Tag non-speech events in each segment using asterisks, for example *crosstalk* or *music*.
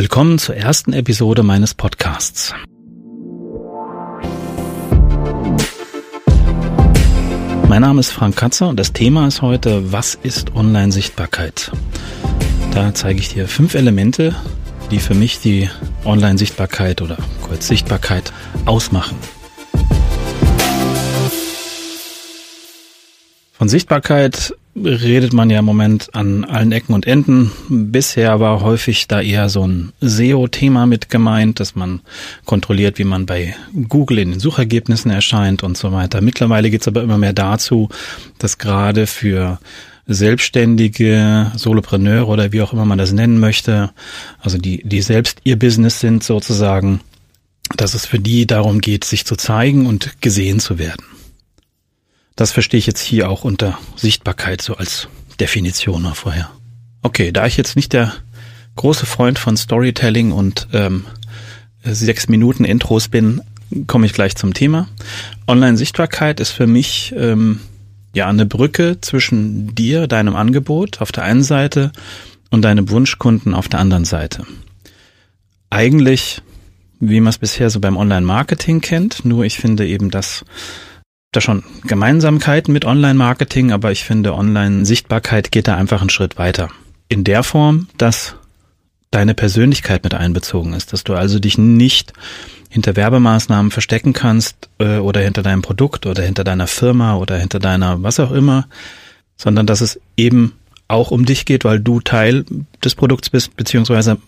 Willkommen zur ersten Episode meines Podcasts. Mein Name ist Frank Katzer und das Thema ist heute, was ist Online-Sichtbarkeit? Da zeige ich dir fünf Elemente, die für mich die Online-Sichtbarkeit oder kurz Sichtbarkeit ausmachen. Von Sichtbarkeit redet man ja im Moment an allen Ecken und Enden. Bisher war häufig da eher so ein SEO-Thema mit gemeint, dass man kontrolliert, wie man bei Google in den Suchergebnissen erscheint und so weiter. Mittlerweile geht es aber immer mehr dazu, dass gerade für Selbstständige, Solopreneure oder wie auch immer man das nennen möchte, also die, die selbst ihr Business sind sozusagen, dass es für die darum geht, sich zu zeigen und gesehen zu werden. Das verstehe ich jetzt hier auch unter Sichtbarkeit so als Definition noch vorher. Okay, da ich jetzt nicht der große Freund von Storytelling und ähm, sechs Minuten Intros bin, komme ich gleich zum Thema. Online-Sichtbarkeit ist für mich ähm, ja eine Brücke zwischen dir, deinem Angebot auf der einen Seite und deinem Wunschkunden auf der anderen Seite. Eigentlich, wie man es bisher so beim Online-Marketing kennt, nur ich finde eben, dass da schon Gemeinsamkeiten mit Online-Marketing, aber ich finde, Online-Sichtbarkeit geht da einfach einen Schritt weiter. In der Form, dass deine Persönlichkeit mit einbezogen ist, dass du also dich nicht hinter Werbemaßnahmen verstecken kannst äh, oder hinter deinem Produkt oder hinter deiner Firma oder hinter deiner was auch immer, sondern dass es eben auch um dich geht, weil du Teil des Produkts bist, beziehungsweise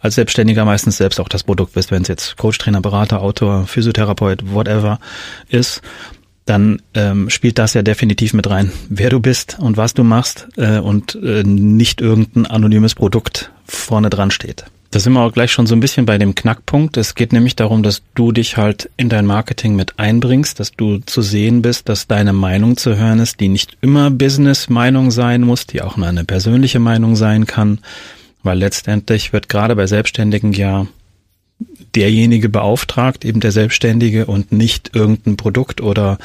als Selbstständiger meistens selbst auch das Produkt bist, wenn es jetzt Coach, Trainer, Berater, Autor, Physiotherapeut, whatever ist dann ähm, spielt das ja definitiv mit rein, wer du bist und was du machst äh, und äh, nicht irgendein anonymes Produkt vorne dran steht. Da sind wir auch gleich schon so ein bisschen bei dem Knackpunkt. Es geht nämlich darum, dass du dich halt in dein Marketing mit einbringst, dass du zu sehen bist, dass deine Meinung zu hören ist, die nicht immer Business-Meinung sein muss, die auch nur eine persönliche Meinung sein kann, weil letztendlich wird gerade bei Selbstständigen ja derjenige beauftragt, eben der Selbstständige und nicht irgendein Produkt oder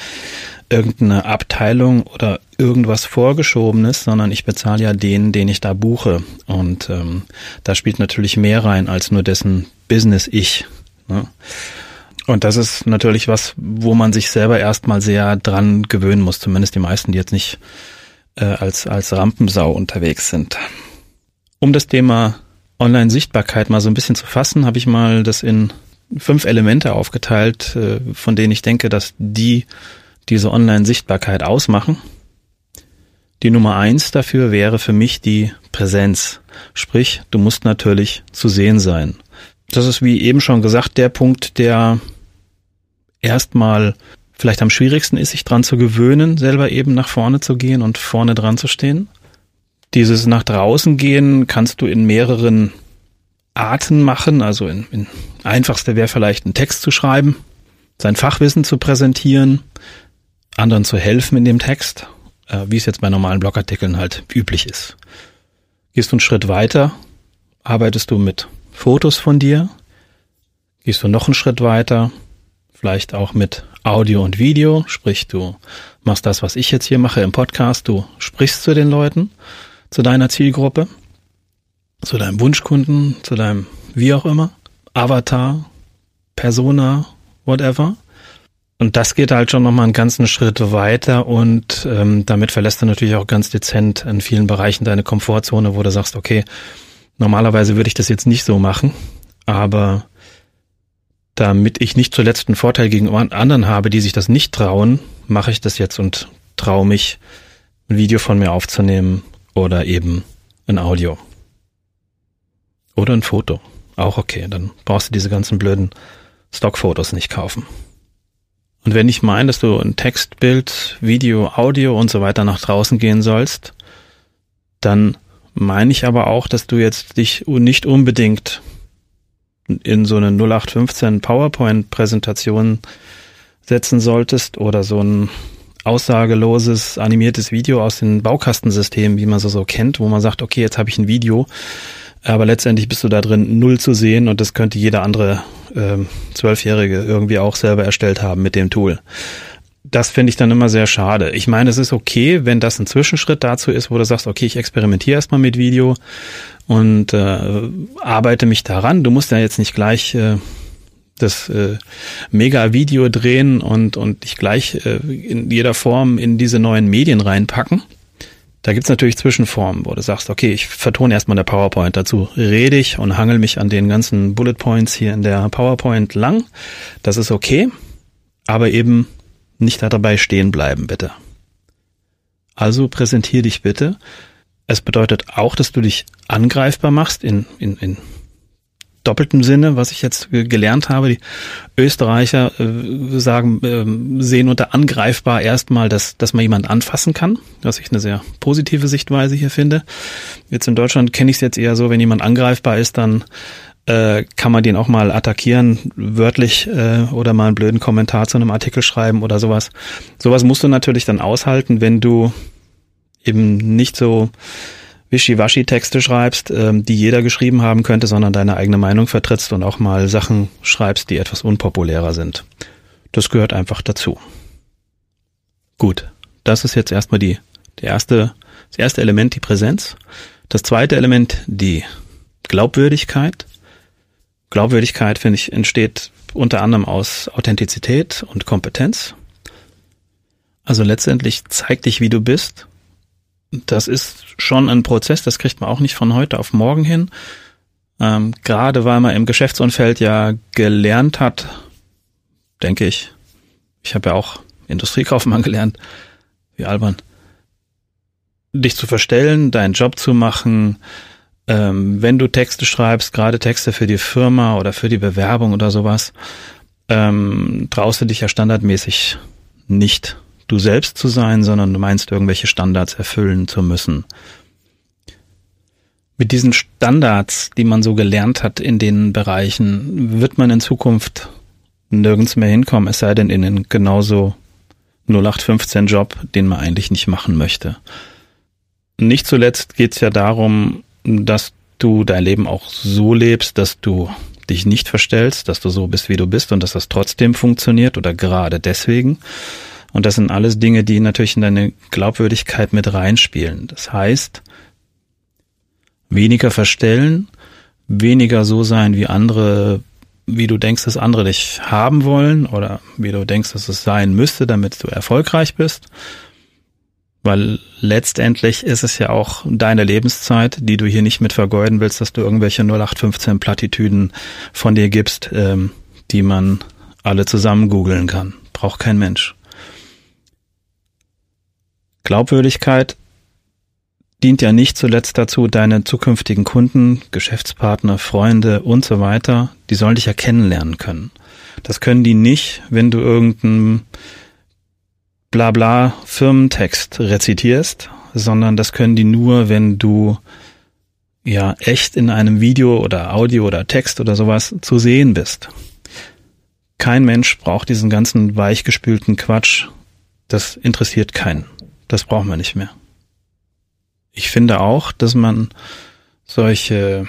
irgendeine Abteilung oder irgendwas vorgeschobenes, sondern ich bezahle ja den, den ich da buche. Und ähm, da spielt natürlich mehr rein als nur dessen Business ich. Ne? Und das ist natürlich was, wo man sich selber erstmal sehr dran gewöhnen muss, zumindest die meisten, die jetzt nicht äh, als, als Rampensau unterwegs sind. Um das Thema Online-Sichtbarkeit mal so ein bisschen zu fassen, habe ich mal das in fünf Elemente aufgeteilt, äh, von denen ich denke, dass die diese Online-Sichtbarkeit ausmachen. Die Nummer eins dafür wäre für mich die Präsenz. Sprich, du musst natürlich zu sehen sein. Das ist, wie eben schon gesagt, der Punkt, der erstmal vielleicht am schwierigsten ist, sich dran zu gewöhnen, selber eben nach vorne zu gehen und vorne dran zu stehen. Dieses nach draußen gehen kannst du in mehreren Arten machen. Also in, in einfachste wäre vielleicht einen Text zu schreiben, sein Fachwissen zu präsentieren, anderen zu helfen in dem Text, äh, wie es jetzt bei normalen Blogartikeln halt üblich ist. Gehst du einen Schritt weiter, arbeitest du mit Fotos von dir, gehst du noch einen Schritt weiter, vielleicht auch mit Audio und Video, sprich du machst das, was ich jetzt hier mache im Podcast, du sprichst zu den Leuten zu deiner Zielgruppe, zu deinem Wunschkunden, zu deinem wie auch immer, Avatar, Persona, whatever. Und das geht halt schon nochmal einen ganzen Schritt weiter und ähm, damit verlässt du natürlich auch ganz dezent in vielen Bereichen deine Komfortzone, wo du sagst, okay, normalerweise würde ich das jetzt nicht so machen, aber damit ich nicht zuletzt einen Vorteil gegenüber anderen habe, die sich das nicht trauen, mache ich das jetzt und traue mich, ein Video von mir aufzunehmen oder eben ein Audio. Oder ein Foto. Auch okay, dann brauchst du diese ganzen blöden Stockfotos nicht kaufen. Und wenn ich meine, dass du ein Text, Bild, Video, Audio und so weiter nach draußen gehen sollst, dann meine ich aber auch, dass du jetzt dich nicht unbedingt in so eine 0815 PowerPoint-Präsentation setzen solltest oder so ein aussageloses animiertes Video aus den Baukastensystemen, wie man so so kennt, wo man sagt, okay, jetzt habe ich ein Video, aber letztendlich bist du da drin null zu sehen und das könnte jeder andere ähm, Zwölfjährige irgendwie auch selber erstellt haben mit dem Tool. das finde ich dann immer sehr schade. Ich meine, es ist okay, wenn das ein Zwischenschritt dazu ist, wo du sagst, okay, ich experimentiere erstmal mit Video und äh, arbeite mich daran. Du musst ja jetzt nicht gleich äh, das äh, Mega-Video drehen und, und dich gleich äh, in jeder Form in diese neuen Medien reinpacken. Da gibt's natürlich Zwischenformen, wo du sagst, okay, ich vertone erstmal eine PowerPoint dazu, rede ich und hangel mich an den ganzen Bullet Points hier in der PowerPoint lang. Das ist okay, aber eben nicht dabei stehen bleiben, bitte. Also präsentier dich bitte. Es bedeutet auch, dass du dich angreifbar machst in, in, in doppeltem Sinne, was ich jetzt gelernt habe. Die Österreicher äh, sagen, äh, sehen unter angreifbar erstmal, dass, dass man jemanden anfassen kann, was ich eine sehr positive Sichtweise hier finde. Jetzt in Deutschland kenne ich es jetzt eher so, wenn jemand angreifbar ist, dann äh, kann man den auch mal attackieren, wörtlich äh, oder mal einen blöden Kommentar zu einem Artikel schreiben oder sowas. Sowas musst du natürlich dann aushalten, wenn du eben nicht so Wischiwaschi-Texte schreibst, ähm, die jeder geschrieben haben könnte, sondern deine eigene Meinung vertrittst und auch mal Sachen schreibst, die etwas unpopulärer sind. Das gehört einfach dazu. Gut, das ist jetzt erstmal die, der erste, das erste Element, die Präsenz. Das zweite Element, die Glaubwürdigkeit. Glaubwürdigkeit, finde ich, entsteht unter anderem aus Authentizität und Kompetenz. Also letztendlich zeig dich, wie du bist das ist schon ein Prozess, das kriegt man auch nicht von heute auf morgen hin. Ähm, gerade weil man im Geschäftsumfeld ja gelernt hat, denke ich, ich habe ja auch Industriekaufmann *laughs* gelernt, wie albern, dich zu verstellen, deinen Job zu machen, ähm, wenn du Texte schreibst, gerade Texte für die Firma oder für die Bewerbung oder sowas, ähm, traust du dich ja standardmäßig nicht du selbst zu sein, sondern du meinst irgendwelche Standards erfüllen zu müssen. Mit diesen Standards, die man so gelernt hat in den Bereichen, wird man in Zukunft nirgends mehr hinkommen, es sei denn in einen genauso 0815 Job, den man eigentlich nicht machen möchte. Nicht zuletzt geht es ja darum, dass du dein Leben auch so lebst, dass du dich nicht verstellst, dass du so bist, wie du bist und dass das trotzdem funktioniert oder gerade deswegen. Und das sind alles Dinge, die natürlich in deine Glaubwürdigkeit mit reinspielen. Das heißt, weniger verstellen, weniger so sein, wie andere, wie du denkst, dass andere dich haben wollen oder wie du denkst, dass es sein müsste, damit du erfolgreich bist. Weil letztendlich ist es ja auch deine Lebenszeit, die du hier nicht mit vergeuden willst, dass du irgendwelche 0815 Plattitüden von dir gibst, ähm, die man alle zusammen googeln kann. Braucht kein Mensch. Glaubwürdigkeit dient ja nicht zuletzt dazu, deine zukünftigen Kunden, Geschäftspartner, Freunde und so weiter, die sollen dich ja kennenlernen können. Das können die nicht, wenn du irgendeinen Blabla Firmentext rezitierst, sondern das können die nur, wenn du ja echt in einem Video oder Audio oder Text oder sowas zu sehen bist. Kein Mensch braucht diesen ganzen weichgespülten Quatsch. Das interessiert keinen. Das brauchen wir nicht mehr. Ich finde auch, dass man solche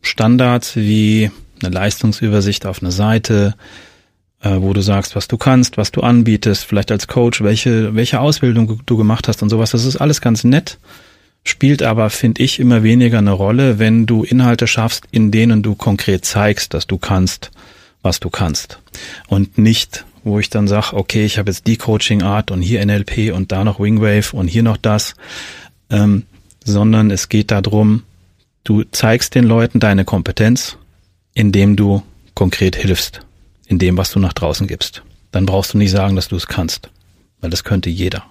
Standards wie eine Leistungsübersicht auf einer Seite, äh, wo du sagst, was du kannst, was du anbietest, vielleicht als Coach, welche, welche Ausbildung du gemacht hast und sowas, das ist alles ganz nett, spielt aber, finde ich, immer weniger eine Rolle, wenn du Inhalte schaffst, in denen du konkret zeigst, dass du kannst, was du kannst. Und nicht wo ich dann sage, okay, ich habe jetzt die Coaching-Art und hier NLP und da noch Wingwave und hier noch das, ähm, sondern es geht darum, du zeigst den Leuten deine Kompetenz, indem du konkret hilfst, in dem, was du nach draußen gibst. Dann brauchst du nicht sagen, dass du es kannst, weil das könnte jeder.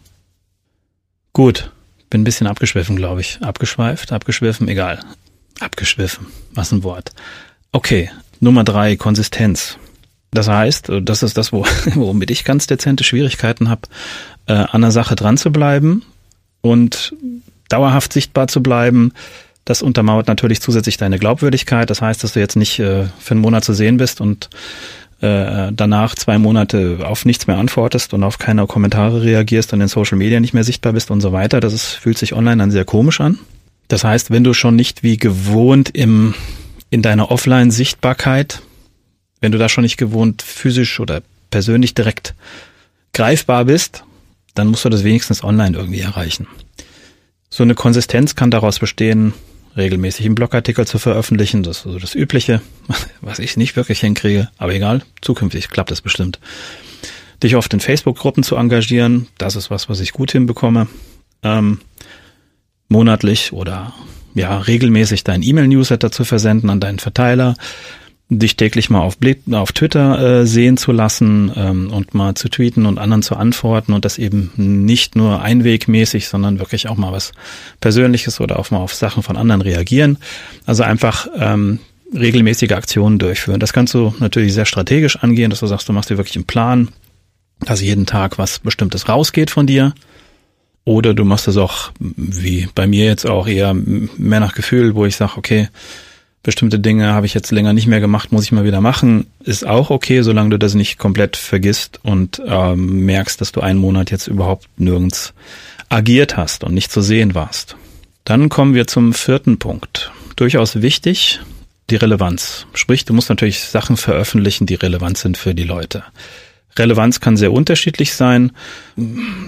Gut, bin ein bisschen abgeschwiffen, glaube ich. Abgeschweift, abgeschwiffen, egal. Abgeschwiffen, was ein Wort. Okay, Nummer drei, Konsistenz. Das heißt, das ist das, wo, *laughs* womit ich ganz dezente Schwierigkeiten habe, äh, an der Sache dran zu bleiben und dauerhaft sichtbar zu bleiben. Das untermauert natürlich zusätzlich deine Glaubwürdigkeit. Das heißt, dass du jetzt nicht äh, für einen Monat zu sehen bist und äh, danach zwei Monate auf nichts mehr antwortest und auf keine Kommentare reagierst und in Social Media nicht mehr sichtbar bist und so weiter. Das ist, fühlt sich online dann sehr komisch an. Das heißt, wenn du schon nicht wie gewohnt im, in deiner Offline-Sichtbarkeit wenn du da schon nicht gewohnt physisch oder persönlich direkt greifbar bist, dann musst du das wenigstens online irgendwie erreichen. So eine Konsistenz kann daraus bestehen, regelmäßig einen Blogartikel zu veröffentlichen. Das ist so das Übliche, *laughs* was ich nicht wirklich hinkriege. Aber egal, zukünftig klappt es bestimmt. Dich oft in Facebook-Gruppen zu engagieren, das ist was, was ich gut hinbekomme. Ähm, monatlich oder ja regelmäßig dein E-Mail-Newsletter zu versenden an deinen Verteiler dich täglich mal auf, auf Twitter äh, sehen zu lassen ähm, und mal zu tweeten und anderen zu antworten und das eben nicht nur einwegmäßig, sondern wirklich auch mal was Persönliches oder auch mal auf Sachen von anderen reagieren. Also einfach ähm, regelmäßige Aktionen durchführen. Das kannst du natürlich sehr strategisch angehen, dass du sagst, du machst dir wirklich einen Plan, dass jeden Tag was Bestimmtes rausgeht von dir. Oder du machst es auch, wie bei mir jetzt auch eher mehr nach Gefühl, wo ich sage, okay, bestimmte Dinge habe ich jetzt länger nicht mehr gemacht, muss ich mal wieder machen, ist auch okay, solange du das nicht komplett vergisst und ähm, merkst, dass du einen Monat jetzt überhaupt nirgends agiert hast und nicht zu sehen warst. Dann kommen wir zum vierten Punkt. Durchaus wichtig, die Relevanz. Sprich, du musst natürlich Sachen veröffentlichen, die relevant sind für die Leute. Relevanz kann sehr unterschiedlich sein.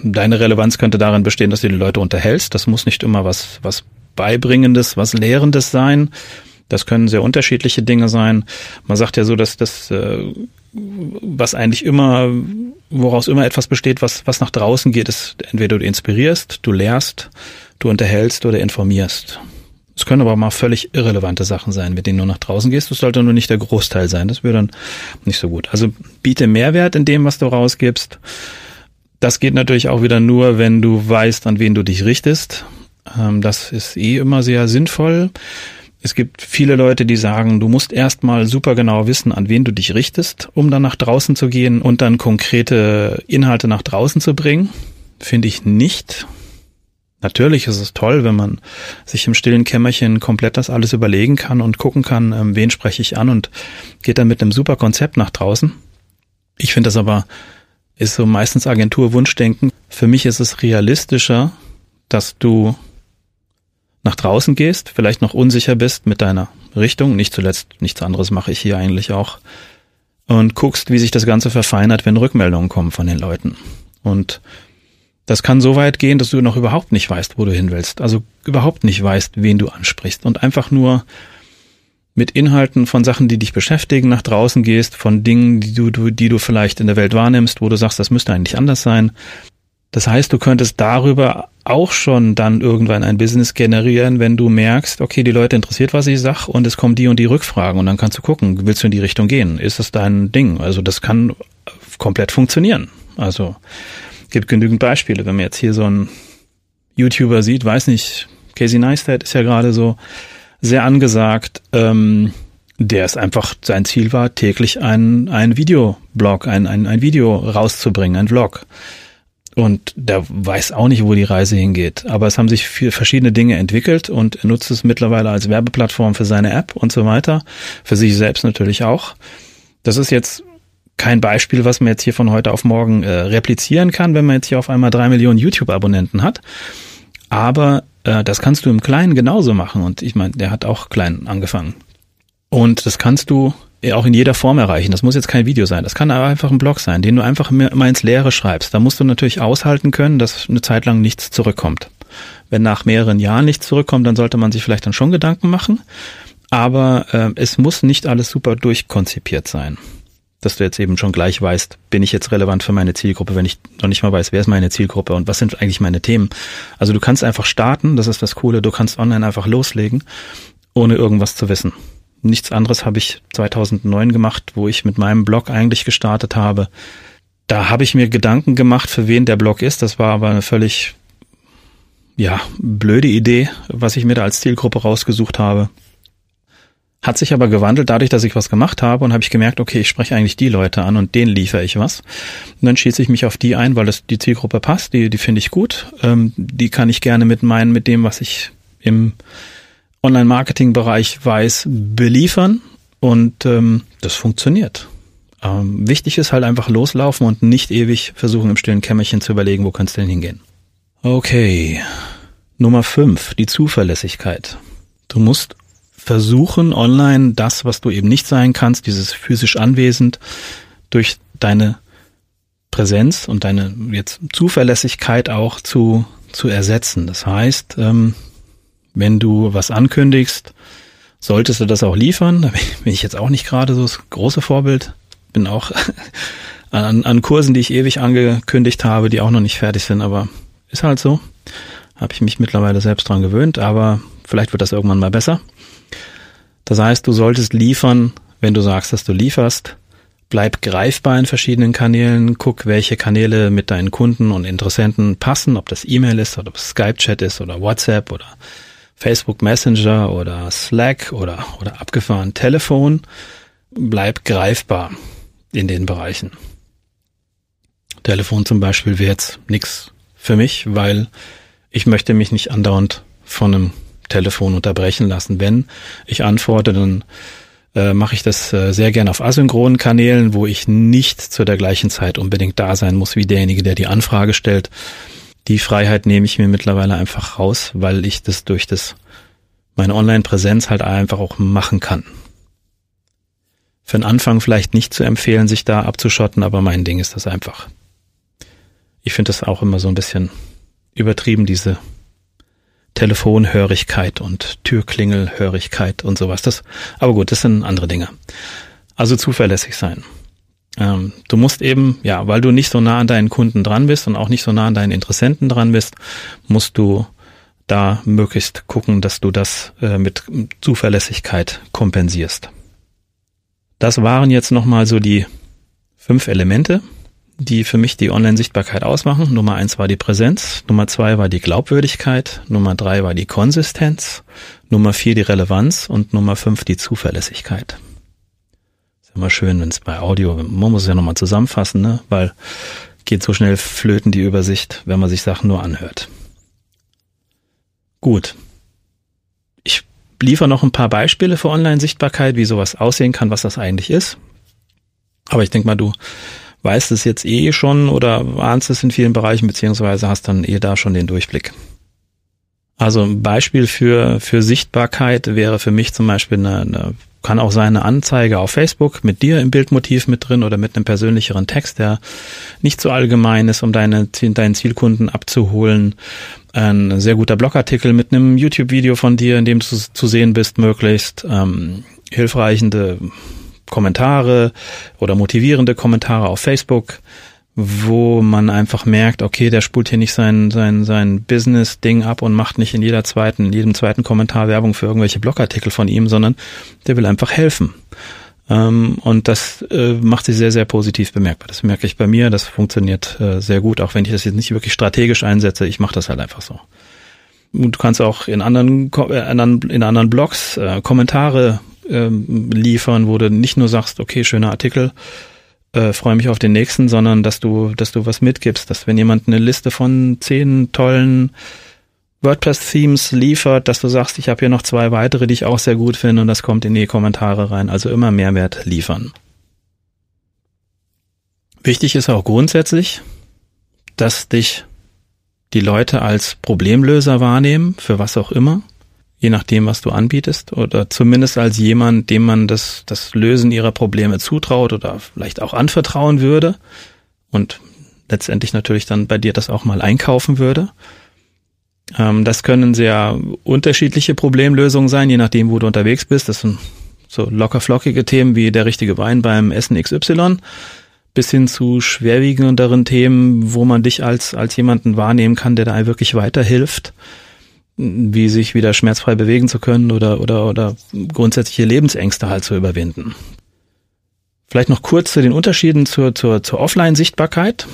Deine Relevanz könnte darin bestehen, dass du die Leute unterhältst. Das muss nicht immer was, was Beibringendes, was Lehrendes sein. Das können sehr unterschiedliche Dinge sein. Man sagt ja so, dass das, äh, was eigentlich immer, woraus immer etwas besteht, was, was nach draußen geht, ist entweder du inspirierst, du lehrst, du unterhältst oder informierst. Es können aber mal völlig irrelevante Sachen sein, mit denen du nach draußen gehst. Das sollte nur nicht der Großteil sein. Das wäre dann nicht so gut. Also biete Mehrwert in dem, was du rausgibst. Das geht natürlich auch wieder nur, wenn du weißt, an wen du dich richtest. Ähm, das ist eh immer sehr sinnvoll. Es gibt viele Leute, die sagen, du musst erstmal super genau wissen, an wen du dich richtest, um dann nach draußen zu gehen und dann konkrete Inhalte nach draußen zu bringen. Finde ich nicht. Natürlich ist es toll, wenn man sich im stillen Kämmerchen komplett das alles überlegen kann und gucken kann, ähm, wen spreche ich an und geht dann mit einem super Konzept nach draußen. Ich finde das aber, ist so meistens Agentur-Wunschdenken. Für mich ist es realistischer, dass du nach draußen gehst, vielleicht noch unsicher bist mit deiner Richtung, nicht zuletzt nichts anderes mache ich hier eigentlich auch, und guckst, wie sich das Ganze verfeinert, wenn Rückmeldungen kommen von den Leuten. Und das kann so weit gehen, dass du noch überhaupt nicht weißt, wo du hin willst. Also überhaupt nicht weißt, wen du ansprichst und einfach nur mit Inhalten von Sachen, die dich beschäftigen, nach draußen gehst, von Dingen, die du, die du vielleicht in der Welt wahrnimmst, wo du sagst, das müsste eigentlich anders sein. Das heißt, du könntest darüber auch schon dann irgendwann ein Business generieren, wenn du merkst, okay, die Leute interessiert, was ich sag und es kommen die und die Rückfragen und dann kannst du gucken, willst du in die Richtung gehen? Ist das dein Ding? Also das kann komplett funktionieren. Also gibt genügend Beispiele. Wenn man jetzt hier so einen YouTuber sieht, weiß nicht, Casey Neistat ist ja gerade so sehr angesagt, ähm, der es einfach sein Ziel war, täglich ein Videoblog, ein, ein, ein Video rauszubringen, ein Vlog. Und der weiß auch nicht, wo die Reise hingeht. Aber es haben sich vier verschiedene Dinge entwickelt und er nutzt es mittlerweile als Werbeplattform für seine App und so weiter. Für sich selbst natürlich auch. Das ist jetzt kein Beispiel, was man jetzt hier von heute auf morgen äh, replizieren kann, wenn man jetzt hier auf einmal drei Millionen YouTube-Abonnenten hat. Aber äh, das kannst du im Kleinen genauso machen. Und ich meine, der hat auch klein angefangen. Und das kannst du auch in jeder Form erreichen. Das muss jetzt kein Video sein. Das kann aber einfach ein Blog sein, den du einfach mal ins Leere schreibst. Da musst du natürlich aushalten können, dass eine Zeit lang nichts zurückkommt. Wenn nach mehreren Jahren nichts zurückkommt, dann sollte man sich vielleicht dann schon Gedanken machen. Aber äh, es muss nicht alles super durchkonzipiert sein. Dass du jetzt eben schon gleich weißt, bin ich jetzt relevant für meine Zielgruppe, wenn ich noch nicht mal weiß, wer ist meine Zielgruppe und was sind eigentlich meine Themen. Also du kannst einfach starten, das ist das Coole, du kannst online einfach loslegen, ohne irgendwas zu wissen. Nichts anderes habe ich 2009 gemacht, wo ich mit meinem Blog eigentlich gestartet habe. Da habe ich mir Gedanken gemacht, für wen der Blog ist. Das war aber eine völlig, ja, blöde Idee, was ich mir da als Zielgruppe rausgesucht habe. Hat sich aber gewandelt dadurch, dass ich was gemacht habe und habe ich gemerkt, okay, ich spreche eigentlich die Leute an und denen liefere ich was. Und dann schieße ich mich auf die ein, weil das die Zielgruppe passt, die, die finde ich gut. Ähm, die kann ich gerne mit meinen, mit dem, was ich im Online-Marketing-Bereich weiß, beliefern und ähm, das funktioniert. Ähm, wichtig ist halt einfach loslaufen und nicht ewig versuchen im stillen Kämmerchen zu überlegen, wo kannst du denn hingehen. Okay. Nummer fünf, die Zuverlässigkeit. Du musst versuchen, online das, was du eben nicht sein kannst, dieses physisch anwesend, durch deine Präsenz und deine jetzt Zuverlässigkeit auch zu, zu ersetzen. Das heißt, ähm, wenn du was ankündigst, solltest du das auch liefern. Da bin ich jetzt auch nicht gerade so das große Vorbild. Bin auch *laughs* an, an Kursen, die ich ewig angekündigt habe, die auch noch nicht fertig sind, aber ist halt so. Habe ich mich mittlerweile selbst dran gewöhnt, aber vielleicht wird das irgendwann mal besser. Das heißt, du solltest liefern, wenn du sagst, dass du lieferst. Bleib greifbar in verschiedenen Kanälen. Guck, welche Kanäle mit deinen Kunden und Interessenten passen, ob das E-Mail ist oder ob es Skype-Chat ist oder WhatsApp oder Facebook Messenger oder Slack oder, oder abgefahren Telefon. Bleib greifbar in den Bereichen. Telefon zum Beispiel wäre jetzt nichts für mich, weil ich möchte mich nicht andauernd von einem Telefon unterbrechen lassen. Wenn ich antworte, dann äh, mache ich das äh, sehr gern auf asynchronen Kanälen, wo ich nicht zu der gleichen Zeit unbedingt da sein muss wie derjenige, der die Anfrage stellt. Die Freiheit nehme ich mir mittlerweile einfach raus, weil ich das durch das meine Online-Präsenz halt einfach auch machen kann. Für den Anfang vielleicht nicht zu empfehlen, sich da abzuschotten, aber mein Ding ist das einfach. Ich finde das auch immer so ein bisschen übertrieben, diese Telefonhörigkeit und Türklingelhörigkeit und sowas. Das, aber gut, das sind andere Dinge. Also zuverlässig sein. Ähm, du musst eben, ja, weil du nicht so nah an deinen Kunden dran bist und auch nicht so nah an deinen Interessenten dran bist, musst du da möglichst gucken, dass du das äh, mit Zuverlässigkeit kompensierst. Das waren jetzt nochmal so die fünf Elemente, die für mich die Online-Sichtbarkeit ausmachen. Nummer eins war die Präsenz, Nummer zwei war die Glaubwürdigkeit, Nummer drei war die Konsistenz, Nummer vier die Relevanz und Nummer fünf die Zuverlässigkeit. Immer schön, wenn es bei Audio, man muss es ja nochmal zusammenfassen, ne? weil geht so schnell flöten die Übersicht, wenn man sich Sachen nur anhört. Gut. Ich liefere noch ein paar Beispiele für Online-Sichtbarkeit, wie sowas aussehen kann, was das eigentlich ist. Aber ich denke mal, du weißt es jetzt eh schon oder ahnst es in vielen Bereichen, beziehungsweise hast dann eh da schon den Durchblick. Also ein Beispiel für, für Sichtbarkeit wäre für mich zum Beispiel eine, eine, kann auch sein eine Anzeige auf Facebook mit dir im Bildmotiv mit drin oder mit einem persönlicheren Text, der nicht so allgemein ist, um deine, deinen Zielkunden abzuholen. Ein sehr guter Blogartikel mit einem YouTube-Video von dir, in dem du zu sehen bist, möglichst ähm, hilfreichende Kommentare oder motivierende Kommentare auf Facebook, wo man einfach merkt, okay, der spult hier nicht sein, sein, sein Business-Ding ab und macht nicht in jeder zweiten, in jedem zweiten Kommentar Werbung für irgendwelche Blogartikel von ihm, sondern der will einfach helfen. Ähm, und das äh, macht sich sehr, sehr positiv bemerkbar. Das merke ich bei mir, das funktioniert äh, sehr gut, auch wenn ich das jetzt nicht wirklich strategisch einsetze, ich mache das halt einfach so. Und du kannst auch in anderen, äh, in anderen Blogs Kommentare ähm, liefern, wo du nicht nur sagst, okay, schöner Artikel, äh, freue mich auf den nächsten, sondern dass du, dass du was mitgibst, dass wenn jemand eine Liste von zehn tollen WordPress-Themes liefert, dass du sagst, ich habe hier noch zwei weitere, die ich auch sehr gut finde und das kommt in die Kommentare rein. Also immer Mehrwert liefern. Wichtig ist auch grundsätzlich, dass dich die Leute als Problemlöser wahrnehmen, für was auch immer je nachdem, was du anbietest, oder zumindest als jemand, dem man das, das Lösen ihrer Probleme zutraut oder vielleicht auch anvertrauen würde und letztendlich natürlich dann bei dir das auch mal einkaufen würde. Ähm, das können sehr unterschiedliche Problemlösungen sein, je nachdem, wo du unterwegs bist. Das sind so locker flockige Themen wie der richtige Wein beim Essen XY bis hin zu schwerwiegenderen Themen, wo man dich als, als jemanden wahrnehmen kann, der da wirklich weiterhilft wie sich wieder schmerzfrei bewegen zu können oder, oder, oder grundsätzliche Lebensängste halt zu überwinden. Vielleicht noch kurz zu den Unterschieden zur, zur, zur Offline-Sichtbarkeit.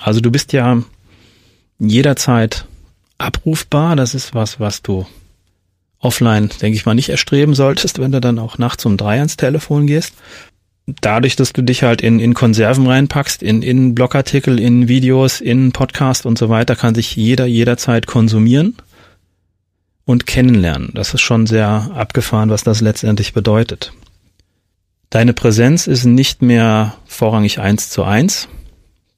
Also du bist ja jederzeit abrufbar. Das ist was, was du offline, denke ich mal, nicht erstreben solltest, wenn du dann auch nachts um drei ans Telefon gehst. Dadurch, dass du dich halt in, in Konserven reinpackst, in, in Blogartikel, in Videos, in Podcast und so weiter, kann sich jeder jederzeit konsumieren und kennenlernen. Das ist schon sehr abgefahren, was das letztendlich bedeutet. Deine Präsenz ist nicht mehr vorrangig eins zu eins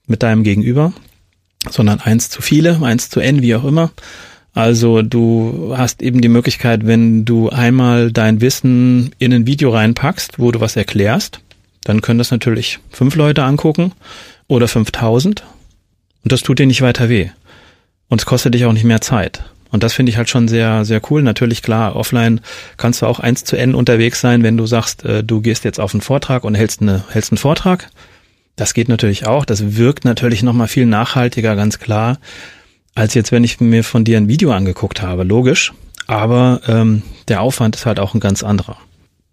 mit deinem Gegenüber, sondern eins zu viele, eins zu n, wie auch immer. Also du hast eben die Möglichkeit, wenn du einmal dein Wissen in ein Video reinpackst, wo du was erklärst, dann können das natürlich fünf Leute angucken oder 5000 und das tut dir nicht weiter weh. Und es kostet dich auch nicht mehr Zeit. Und das finde ich halt schon sehr, sehr cool. Natürlich, klar, offline kannst du auch eins zu N unterwegs sein, wenn du sagst, äh, du gehst jetzt auf einen Vortrag und hältst, eine, hältst einen Vortrag. Das geht natürlich auch. Das wirkt natürlich nochmal viel nachhaltiger, ganz klar, als jetzt, wenn ich mir von dir ein Video angeguckt habe. Logisch. Aber ähm, der Aufwand ist halt auch ein ganz anderer.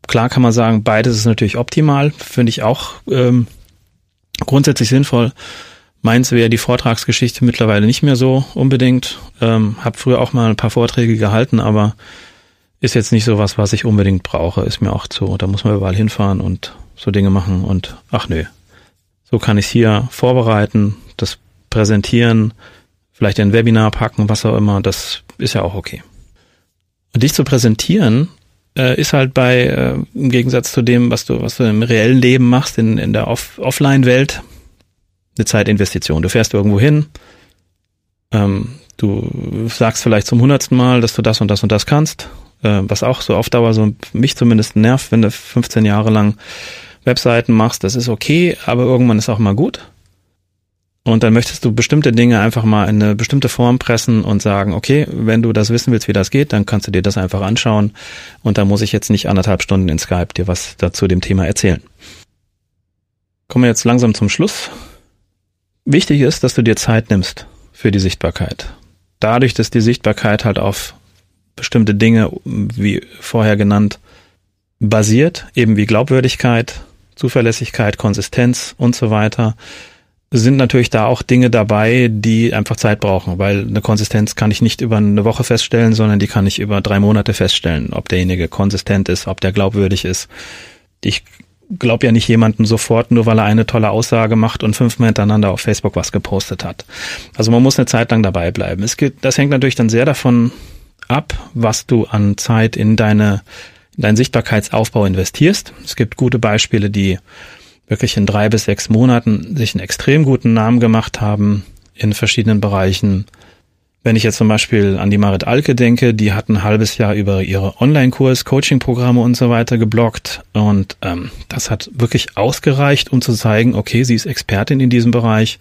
Klar kann man sagen, beides ist natürlich optimal. Finde ich auch ähm, grundsätzlich sinnvoll. Meins wäre die Vortragsgeschichte mittlerweile nicht mehr so unbedingt. Ähm, hab früher auch mal ein paar Vorträge gehalten, aber ist jetzt nicht so was, was ich unbedingt brauche. Ist mir auch zu. Da muss man überall hinfahren und so Dinge machen und ach nö. So kann ich hier vorbereiten, das präsentieren, vielleicht ein Webinar packen, was auch immer. Das ist ja auch okay. Und dich zu präsentieren äh, ist halt bei äh, im Gegensatz zu dem, was du was du im reellen Leben machst in in der Off Offline-Welt eine Zeitinvestition. Du fährst irgendwo hin, ähm, du sagst vielleicht zum hundertsten Mal, dass du das und das und das kannst, äh, was auch so auf Dauer so mich zumindest nervt, wenn du 15 Jahre lang Webseiten machst, das ist okay, aber irgendwann ist auch mal gut. Und dann möchtest du bestimmte Dinge einfach mal in eine bestimmte Form pressen und sagen, okay, wenn du das wissen willst, wie das geht, dann kannst du dir das einfach anschauen. Und da muss ich jetzt nicht anderthalb Stunden in Skype dir was dazu dem Thema erzählen. Kommen wir jetzt langsam zum Schluss. Wichtig ist, dass du dir Zeit nimmst für die Sichtbarkeit. Dadurch, dass die Sichtbarkeit halt auf bestimmte Dinge, wie vorher genannt, basiert, eben wie Glaubwürdigkeit, Zuverlässigkeit, Konsistenz und so weiter, sind natürlich da auch Dinge dabei, die einfach Zeit brauchen, weil eine Konsistenz kann ich nicht über eine Woche feststellen, sondern die kann ich über drei Monate feststellen, ob derjenige konsistent ist, ob der glaubwürdig ist. Ich glaub ja nicht jemanden sofort, nur weil er eine tolle Aussage macht und fünfmal hintereinander auf Facebook was gepostet hat. Also man muss eine Zeit lang dabei bleiben. Es geht, das hängt natürlich dann sehr davon ab, was du an Zeit in deine, in deinen Sichtbarkeitsaufbau investierst. Es gibt gute Beispiele, die wirklich in drei bis sechs Monaten sich einen extrem guten Namen gemacht haben in verschiedenen Bereichen wenn ich jetzt zum Beispiel an die Marit Alke denke, die hat ein halbes Jahr über ihre Online-Kurs, Coaching-Programme und so weiter geblockt und ähm, das hat wirklich ausgereicht, um zu zeigen, okay, sie ist Expertin in diesem Bereich.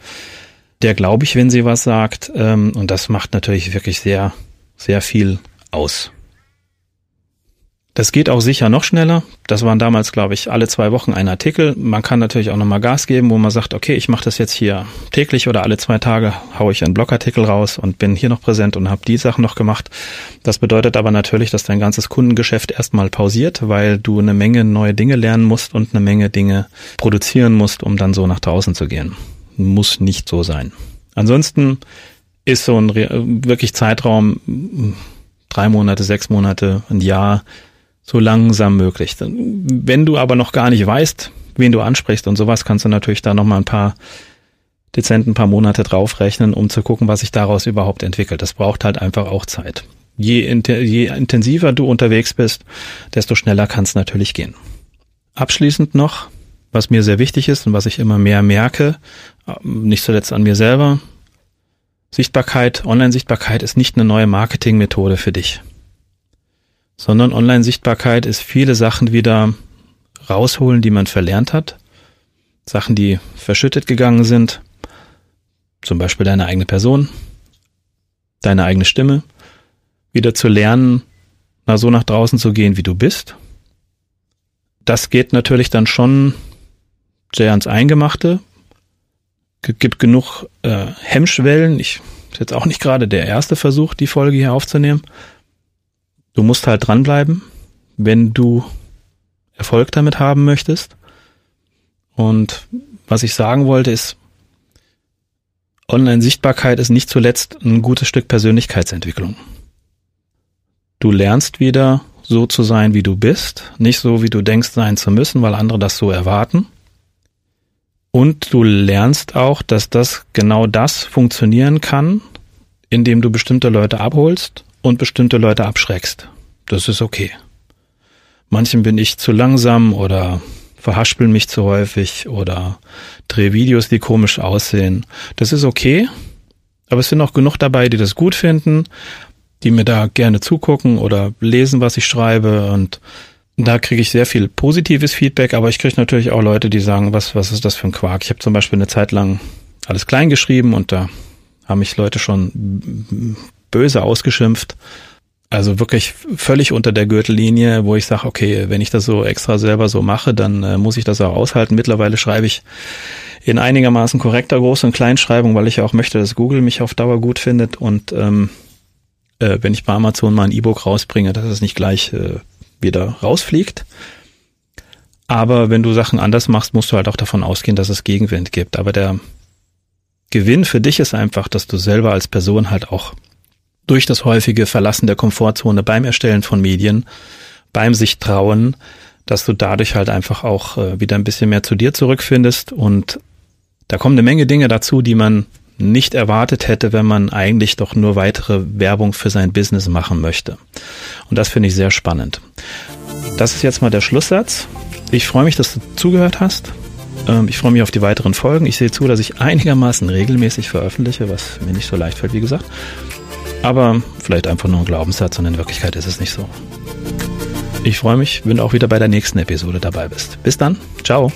Der glaube ich, wenn sie was sagt ähm, und das macht natürlich wirklich sehr, sehr viel aus. Das geht auch sicher noch schneller. Das waren damals, glaube ich, alle zwei Wochen ein Artikel. Man kann natürlich auch nochmal Gas geben, wo man sagt, okay, ich mache das jetzt hier täglich oder alle zwei Tage haue ich einen Blogartikel raus und bin hier noch präsent und habe die Sachen noch gemacht. Das bedeutet aber natürlich, dass dein ganzes Kundengeschäft erstmal pausiert, weil du eine Menge neue Dinge lernen musst und eine Menge Dinge produzieren musst, um dann so nach draußen zu gehen. Muss nicht so sein. Ansonsten ist so ein wirklich Zeitraum drei Monate, sechs Monate, ein Jahr so langsam möglich. Wenn du aber noch gar nicht weißt, wen du ansprichst und sowas, kannst du natürlich da nochmal ein paar dezenten paar Monate draufrechnen, um zu gucken, was sich daraus überhaupt entwickelt. Das braucht halt einfach auch Zeit. Je, je intensiver du unterwegs bist, desto schneller kann es natürlich gehen. Abschließend noch, was mir sehr wichtig ist und was ich immer mehr merke, nicht zuletzt an mir selber, Sichtbarkeit, Online-Sichtbarkeit ist nicht eine neue Marketingmethode für dich sondern Online-Sichtbarkeit ist viele Sachen wieder rausholen, die man verlernt hat. Sachen, die verschüttet gegangen sind. Zum Beispiel deine eigene Person, deine eigene Stimme. Wieder zu lernen, mal so nach draußen zu gehen, wie du bist. Das geht natürlich dann schon sehr ans Eingemachte. Gibt genug äh, Hemmschwellen. Ich ist jetzt auch nicht gerade der erste Versuch, die Folge hier aufzunehmen. Du musst halt dranbleiben, wenn du Erfolg damit haben möchtest. Und was ich sagen wollte ist, Online-Sichtbarkeit ist nicht zuletzt ein gutes Stück Persönlichkeitsentwicklung. Du lernst wieder so zu sein, wie du bist, nicht so, wie du denkst sein zu müssen, weil andere das so erwarten. Und du lernst auch, dass das genau das funktionieren kann, indem du bestimmte Leute abholst und bestimmte Leute abschreckst. Das ist okay. Manchen bin ich zu langsam oder verhaspel mich zu häufig oder drehe Videos, die komisch aussehen. Das ist okay, aber es sind auch genug dabei, die das gut finden, die mir da gerne zugucken oder lesen, was ich schreibe und Da kriege ich sehr viel positives Feedback, aber ich kriege natürlich auch Leute, die sagen, was, was ist das für ein Quark? Ich habe zum Beispiel eine Zeit lang alles klein geschrieben und da haben mich Leute schon böse ausgeschimpft. Also wirklich völlig unter der Gürtellinie, wo ich sage, okay, wenn ich das so extra selber so mache, dann äh, muss ich das auch aushalten. Mittlerweile schreibe ich in einigermaßen korrekter Groß- und Kleinschreibung, weil ich auch möchte, dass Google mich auf Dauer gut findet und ähm, äh, wenn ich bei Amazon mal ein E-Book rausbringe, dass es nicht gleich äh, wieder rausfliegt. Aber wenn du Sachen anders machst, musst du halt auch davon ausgehen, dass es Gegenwind gibt. Aber der Gewinn für dich ist einfach, dass du selber als Person halt auch durch das häufige Verlassen der Komfortzone beim Erstellen von Medien, beim sich trauen, dass du dadurch halt einfach auch äh, wieder ein bisschen mehr zu dir zurückfindest und da kommen eine Menge Dinge dazu, die man nicht erwartet hätte, wenn man eigentlich doch nur weitere Werbung für sein Business machen möchte. Und das finde ich sehr spannend. Das ist jetzt mal der Schlusssatz. Ich freue mich, dass du zugehört hast. Ähm, ich freue mich auf die weiteren Folgen. Ich sehe zu, dass ich einigermaßen regelmäßig veröffentliche, was mir nicht so leicht fällt, wie gesagt. Aber vielleicht einfach nur ein Glaubenssatz und in Wirklichkeit ist es nicht so. Ich freue mich, wenn du auch wieder bei der nächsten Episode dabei bist. Bis dann. Ciao.